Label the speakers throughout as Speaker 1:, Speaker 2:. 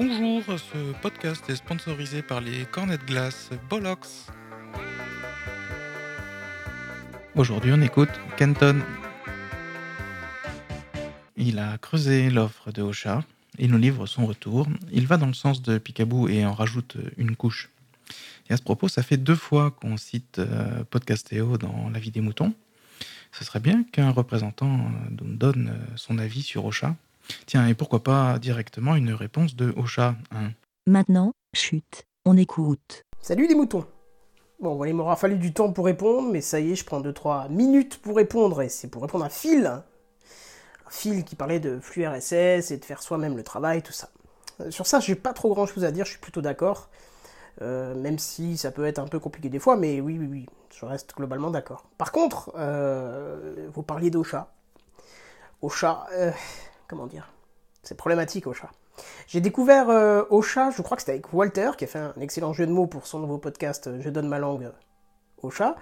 Speaker 1: Bonjour, ce podcast est sponsorisé par les cornets de glace Bollocks. Aujourd'hui, on écoute Kenton. Il a creusé l'offre de Ocha et nous livre son retour. Il va dans le sens de Picaboo et en rajoute une couche. Et à ce propos, ça fait deux fois qu'on cite euh, Podcastéo dans La vie des moutons. Ce serait bien qu'un représentant nous donne euh, son avis sur Ocha. Tiens, et pourquoi pas directement une réponse de Ocha hein
Speaker 2: Maintenant, chute, on écoute.
Speaker 3: Salut les moutons Bon, il m'aura fallu du temps pour répondre, mais ça y est, je prends 2-3 minutes pour répondre, et c'est pour répondre à Phil. Un Phil qui parlait de flux RSS et de faire soi-même le travail, tout ça. Sur ça, j'ai pas trop grand chose à dire, je suis plutôt d'accord. Euh, même si ça peut être un peu compliqué des fois, mais oui, oui, oui, je reste globalement d'accord. Par contre, euh, vous parliez d'Ocha. Ocha, euh, comment dire C'est problématique, Ocha. J'ai découvert Ocha, je crois que c'était avec Walter, qui a fait un excellent jeu de mots pour son nouveau podcast Je donne ma langue Ocha.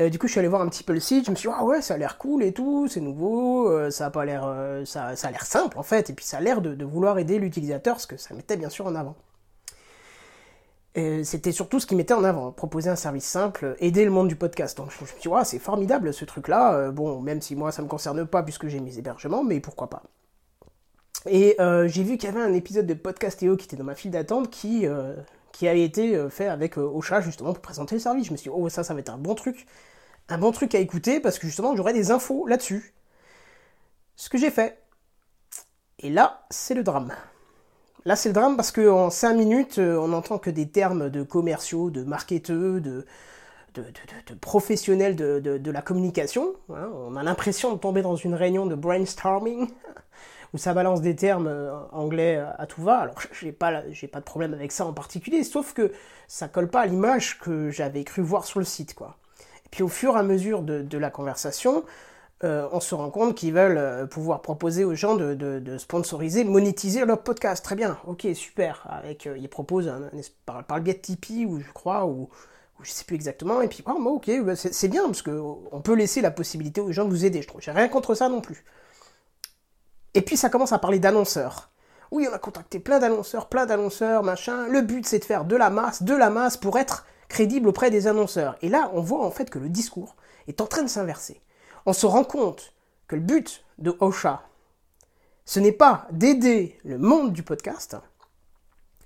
Speaker 3: du coup, je suis allé voir un petit peu le site, je me suis dit, ah ouais, ça a l'air cool et tout, c'est nouveau, ça a pas l'air, ça, a l'air simple en fait, et puis ça a l'air de, vouloir aider l'utilisateur, ce que ça mettait bien sûr en avant c'était surtout ce qui mettait en avant, proposer un service simple, aider le monde du podcast. Donc je me suis dit, c'est formidable ce truc-là. Euh, bon, même si moi ça me concerne pas puisque j'ai mes hébergements, mais pourquoi pas. Et euh, j'ai vu qu'il y avait un épisode de Podcastéo qui était dans ma file d'attente qui, euh, qui avait été fait avec Ocha justement pour présenter le service. Je me suis dit, oh ça, ça va être un bon truc. Un bon truc à écouter parce que justement j'aurai des infos là-dessus. Ce que j'ai fait. Et là, c'est le drame. Là, c'est le drame parce qu'en 5 minutes, euh, on n'entend que des termes de commerciaux, de marketeurs, de, de, professionnels de, la communication. Hein. On a l'impression de tomber dans une réunion de brainstorming où ça balance des termes euh, anglais à tout va. Alors, j'ai pas, j'ai pas de problème avec ça en particulier, sauf que ça colle pas à l'image que j'avais cru voir sur le site, quoi. Et puis, au fur et à mesure de la conversation, euh, on se rend compte qu'ils veulent euh, pouvoir proposer aux gens de, sponsoriser, monétiser leur podcast. Très bien, ok, super. Avec, euh, ils proposent par, le biais de Tipeee, ou je crois, ou, je sais plus exactement. Et puis, oh, ok, bah, c'est bien parce que on peut laisser la possibilité aux gens de vous aider. Je trouve, j'ai rien contre ça non plus. Et puis ça commence à parler d'annonceurs. Oui, on a contacté plein d'annonceurs, plein d'annonceurs, machin. Le but c'est de faire de la masse, de la masse pour être crédible auprès des annonceurs. Et là, on voit en fait que le discours est en train de s'inverser on se rend compte que le but de Osha, ce n'est pas d'aider le monde du podcast,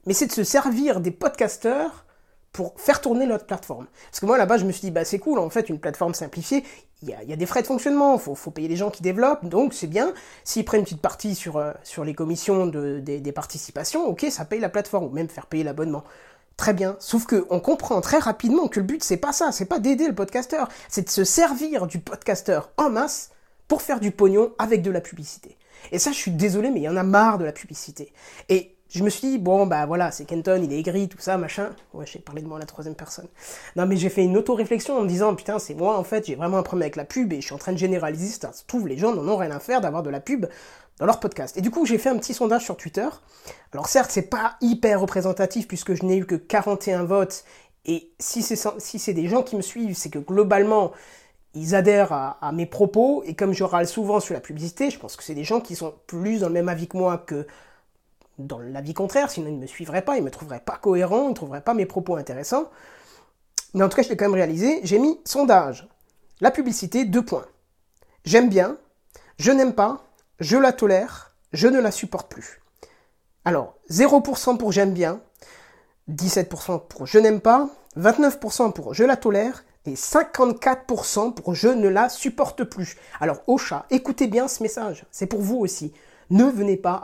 Speaker 3: mais c'est de se servir des podcasteurs pour faire tourner notre plateforme. Parce que moi là-bas je me suis dit bah c'est cool en fait une plateforme simplifiée, il y a, des frais de fonctionnement, faut, faut payer les gens qui développent, donc c'est bien. S'ils prennent une petite partie sur, euh, sur les commissions de, des, des participations, ok ça paye la plateforme, ou même faire payer l'abonnement. Très bien. Sauf que on comprend très rapidement que le but c'est pas ça, c'est pas d'aider le podcasteur, c'est de se servir du podcasteur en masse pour faire du pognon avec de la publicité. Et ça, je suis désolé, mais il y en a marre de la publicité. Et je me suis dit, bon, bah voilà, c'est Kenton, il est aigri, tout ça, machin. Ouais, j'ai parlé de moi à la troisième personne. Non, mais j'ai fait une auto-réflexion en me disant, putain, c'est moi, en fait, j'ai vraiment un problème avec la pub et je suis en train de généraliser. Ça se trouve, les gens n'en ont rien à faire d'avoir de la pub dans leur podcast. Et du coup, j'ai fait un petit sondage sur Twitter. Alors certes, c'est pas hyper représentatif puisque je n'ai eu que 41 votes. Et si c'est si c'est des gens qui me suivent, c'est que globalement, ils adhèrent à, mes propos. Et comme je râle souvent sur la publicité, je pense que c'est des gens qui sont plus dans le même avis que moi que dans l'avis contraire. Sinon, ils ne me suivraient pas, ils me trouveraient pas cohérent, ils ne trouveraient pas mes propos intéressants. Mais en tout cas, je l'ai quand même réalisé. J'ai mis sondage. La publicité, deux points. J'aime bien, je n'aime pas, je la tolère, je ne la supporte plus. Alors, 0% pour j'aime bien, 17% pour je n'aime pas, 29% pour je la tolère et 54% pour je ne la supporte plus. Alors, Ocha, écoutez bien ce message, c'est pour vous aussi. Ne venez pas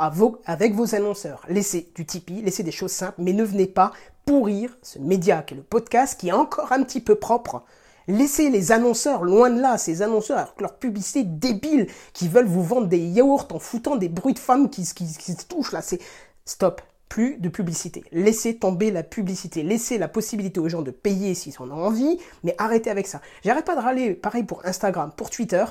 Speaker 3: avec vos annonceurs. Laissez du Tipeee, laissez des choses simples, mais ne venez pas pourrir ce média qui est le podcast qui est encore un petit peu propre Laissez les annonceurs loin de là, ces annonceurs avec leur publicité débile qui veulent vous vendre des yaourts en foutant des bruits de femmes qui, se touchent là. C'est stop. Plus de publicité. Laissez tomber la publicité. Laissez la possibilité aux gens de payer s'ils en ont envie, mais arrêtez avec ça. J'arrête pas de râler, pareil pour Instagram, pour Twitter.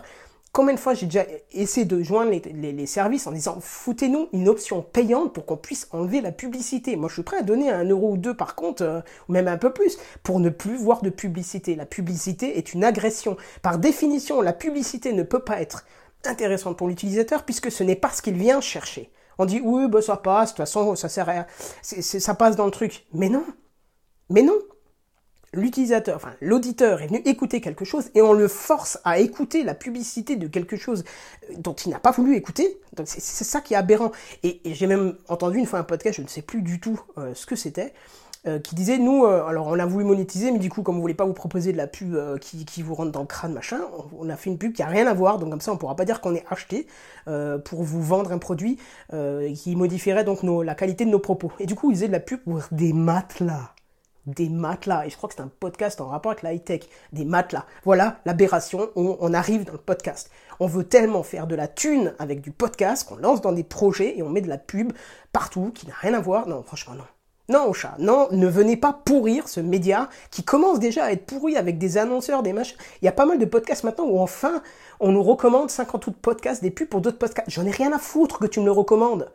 Speaker 3: Combien de fois j'ai déjà essayé de joindre les, services en disant foutez-nous une option payante pour qu'on puisse enlever la publicité. Moi je suis prêt à donner un euro ou deux par contre, euh, ou même un peu plus, pour ne plus voir de publicité. La publicité est une agression. Par définition, la publicité ne peut pas être intéressante pour l'utilisateur puisque ce n'est pas ce qu'il vient chercher. On dit oui, bah, ça passe, de toute façon, ça sert à ça passe dans le truc. Mais non, mais non. L'utilisateur, enfin l'auditeur est venu écouter quelque chose et on le force à écouter la publicité de quelque chose euh, dont il n'a pas voulu écouter. Donc c'est ça qui est aberrant. Et, j'ai même entendu une fois un podcast, je ne sais plus du tout euh, ce que c'était, euh, qui disait nous, alors on a voulu monétiser, mais du coup comme vous voulez pas vous proposer de la pub qui, vous rentre dans le crâne machin, on, a fait une pub qui a rien à voir, donc comme ça on pourra pas dire qu'on est acheté pour vous vendre un produit qui modifierait donc la qualité de nos propos. Et du coup ils faisaient de la pub pour des matelas des matelas. Et je crois que c'est un podcast en rapport avec la high-tech. Des matelas. Voilà l'aberration on arrive dans le podcast. On veut tellement faire de la thune avec du podcast qu'on lance dans des projets et on met de la pub partout qui n'a rien à voir. Non, franchement, non. Non, chat, non, ne venez pas pourrir ce média qui commence déjà à être pourri avec des annonceurs, des machins. Il y a pas mal de podcasts maintenant où enfin on nous recommande 50 autres podcasts, des pubs pour d'autres podcasts. J'en ai rien à foutre que tu me le recommandes.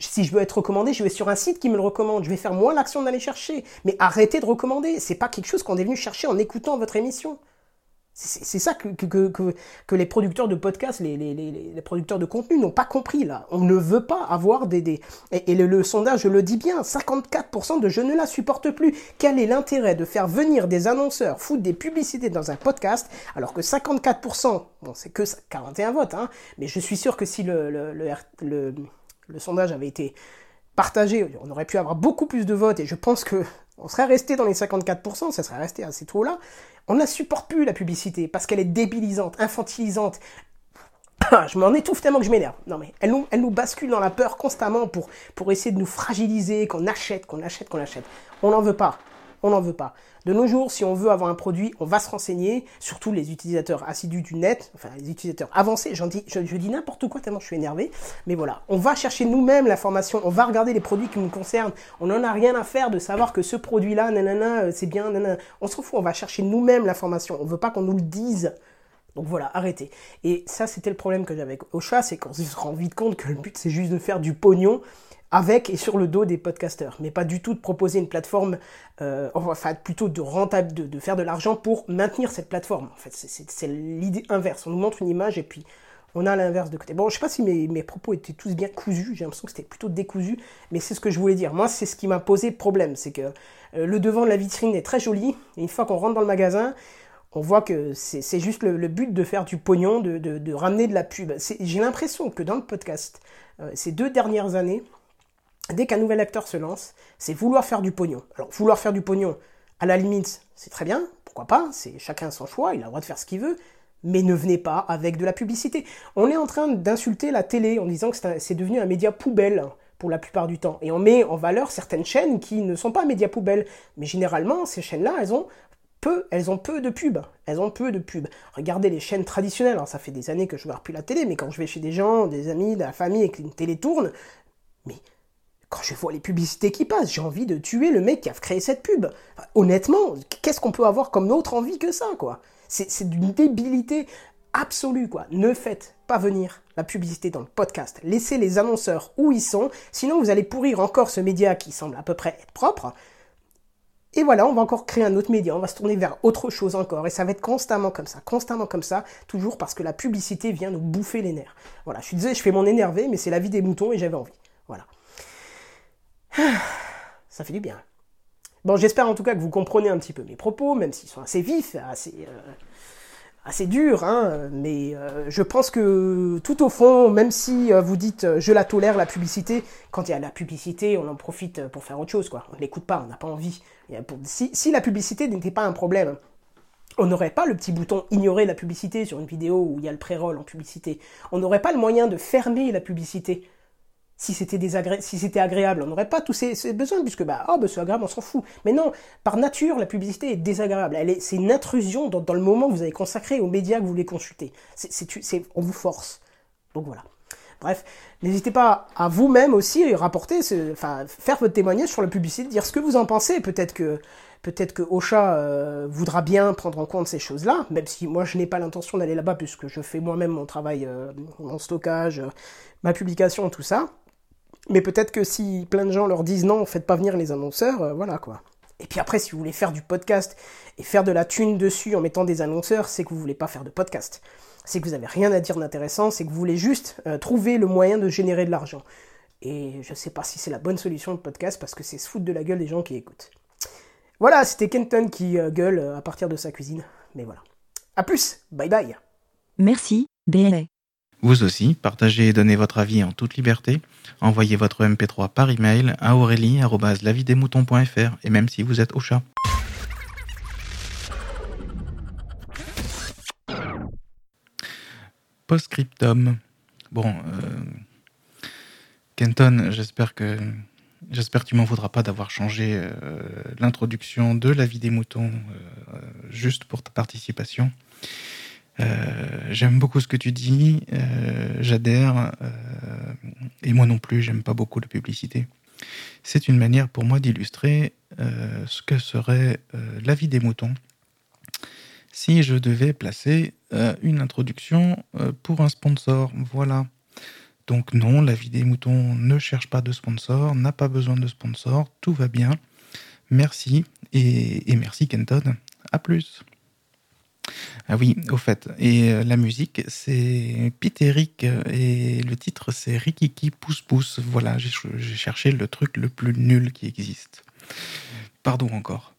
Speaker 3: Si je veux être recommandé, je vais sur un site qui me le recommande. Je vais faire moins l'action d'aller chercher. Mais arrêtez de recommander. C'est pas quelque chose qu'on est venu chercher en écoutant votre émission. C'est ça que, que, que, que, les producteurs de podcasts, les, les, les, producteurs de contenu n'ont pas compris là. On ne veut pas avoir des... des... Et, le, sondage le dit bien, 54% de je ne la supporte plus. Quel est l'intérêt de faire venir des annonceurs, foutre des publicités dans un podcast, alors que 54%, bon c'est que 41 votes, hein, mais je suis sûr que si le, le, le le sondage avait été partagé, on aurait pu avoir beaucoup plus de votes et je pense que on serait resté dans les 54%, ça serait resté assez tôt là. On ne supporte plus la publicité parce qu'elle est débilisante, infantilisante. je m'en étouffe tellement que je m'énerve. Non mais elle nous, elle nous bascule dans la peur constamment pour, pour essayer de nous fragiliser, qu'on achète, qu'on achète, qu'on achète. On n'en veut pas on n'en veut pas. De nos jours, si on veut avoir un produit, on va se renseigner, surtout les utilisateurs assidus du net, enfin les utilisateurs avancés, j'en dis, je, dis n'importe quoi tellement je suis énervé, mais voilà, on va chercher nous-mêmes l'information, on va regarder les produits qui nous concernent, on n'en a rien à faire de savoir que ce produit-là, nanana, euh, c'est bien, nanana, on s'en fout, on va chercher nous-mêmes l'information, on veut pas qu'on nous le dise. Donc voilà, arrêtez. Et ça, c'était le problème que j'avais avec Ocha, c'est qu'on se rend vite compte que le but, c'est juste de faire du pognon avec et sur le dos des podcasteurs, mais pas du tout de proposer une plateforme, euh, enfin plutôt de rentable, de, faire de l'argent pour maintenir cette plateforme. En fait, c'est l'idée inverse. On nous montre une image et puis on a l'inverse de côté. Bon, je sais pas si mes, propos étaient tous bien cousus, j'ai l'impression que c'était plutôt décousu, mais c'est ce que je voulais dire. Moi, c'est ce qui m'a posé problème, c'est que euh, le devant de la vitrine est très joli, et une fois qu'on rentre dans le magasin, on voit que c'est juste le, but de faire du pognon, de, de, ramener de la pub. J'ai l'impression que dans le podcast, euh, ces deux dernières années, dès qu'un nouvel acteur se lance, c'est vouloir faire du pognon. Alors, vouloir faire du pognon, à la limite, c'est très bien, pourquoi pas, c'est chacun son choix, il a le droit de faire ce qu'il veut, mais ne venez pas avec de la publicité. On est en train d'insulter la télé en disant que c'est devenu un média poubelle pour la plupart du temps. Et on met en valeur certaines chaînes qui ne sont pas médias poubelles. Mais généralement, ces chaînes-là, elles ont peu, elles ont peu de pubs. Elles ont peu de pubs. Regardez les chaînes traditionnelles. Alors, ça fait des années que je ne vois plus la télé, mais quand je vais chez des gens, des amis, de la famille et qu'une télé tourne, mais quand je vois les publicités qui passent, j'ai envie de tuer le mec qui a créé cette pub. honnêtement, qu'est-ce qu'on peut avoir comme autre envie que ça, quoi? C'est d'une débilité absolue, quoi. Ne faites pas venir la publicité dans le podcast. Laissez les annonceurs où ils sont, sinon vous allez pourrir encore ce média qui semble à peu près être propre. Et voilà, on va encore créer un autre média, on va se tourner vers autre chose encore, et ça va être constamment comme ça, constamment comme ça, toujours parce que la publicité vient nous bouffer les nerfs. Voilà, je suis je fais mon énervé, mais c'est la vie des moutons et j'avais envie. Voilà. Ça fait du bien. Bon, j'espère en tout cas que vous comprenez un petit peu mes propos, même s'ils sont assez vifs, assez, euh, assez durs, hein, mais euh, je pense que tout au fond, même si euh, vous dites je la tolère la publicité, quand il y a la publicité, on en profite pour faire autre chose, quoi. On l'écoute pas, on n'a pas envie. Si, si la publicité n'était pas un problème, on n'aurait pas le petit bouton ignorer la publicité sur une vidéo où il y a le pré-roll en publicité. On n'aurait pas le moyen de fermer la publicité si c'était si c'était agréable, on n'aurait pas tous ces, besoins, puisque bah, oh, bah c'est agréable, on s'en fout. Mais non, par nature, la publicité est désagréable. Elle est, c'est une intrusion dans, le moment que vous avez consacré aux médias que vous voulez consulter. C'est, on vous force. Donc voilà. Bref, n'hésitez pas à vous-même aussi rapporter, enfin, faire votre témoignage sur la publicité, dire ce que vous en pensez. Peut-être que, peut-être que Ocha euh, voudra bien prendre en compte ces choses-là, même si moi je n'ai pas l'intention d'aller là-bas puisque je fais moi-même mon travail, euh, mon stockage, euh, ma publication, tout ça. Mais peut-être que si plein de gens leur disent non, faites pas venir les annonceurs, euh, voilà quoi. Et puis après, si vous voulez faire du podcast et faire de la thune dessus en mettant des annonceurs, c'est que vous voulez pas faire de podcast. C'est que vous avez rien à dire d'intéressant, c'est que vous voulez juste euh, trouver le moyen de générer de l'argent. Et je sais pas si c'est la bonne solution de podcast parce que c'est se foutre de la gueule des gens qui écoutent. Voilà, c'était Kenton qui euh, gueule à partir de sa cuisine. Mais voilà. A plus, bye bye.
Speaker 2: Merci, BLA.
Speaker 1: Vous aussi, partagez et donnez votre avis en toute liberté. Envoyez votre MP3 par email à aurélie.lavidesmoutons.fr et même si vous êtes au chat. Postscriptum. Bon, euh, Kenton, j'espère que j'espère que tu m'en voudras pas d'avoir changé euh, l'introduction de la vie des moutons euh, juste pour ta participation. Euh, j'aime beaucoup ce que tu dis, euh, j'adhère, euh, et moi non plus, j'aime pas beaucoup la publicité. C'est une manière pour moi d'illustrer ce que serait la vie des moutons si je devais placer une introduction pour un sponsor. Voilà. Donc non, la vie des moutons ne cherche pas de sponsor, n'a pas besoin de sponsor, tout va bien. Merci et, et merci Kenton. À plus. Ah oui, au fait. Et euh, la musique, c'est Pete euh, et le titre, c'est Rikiki Pousse Pousse. Voilà, j'ai cherché le truc le plus nul qui existe. Pardon encore.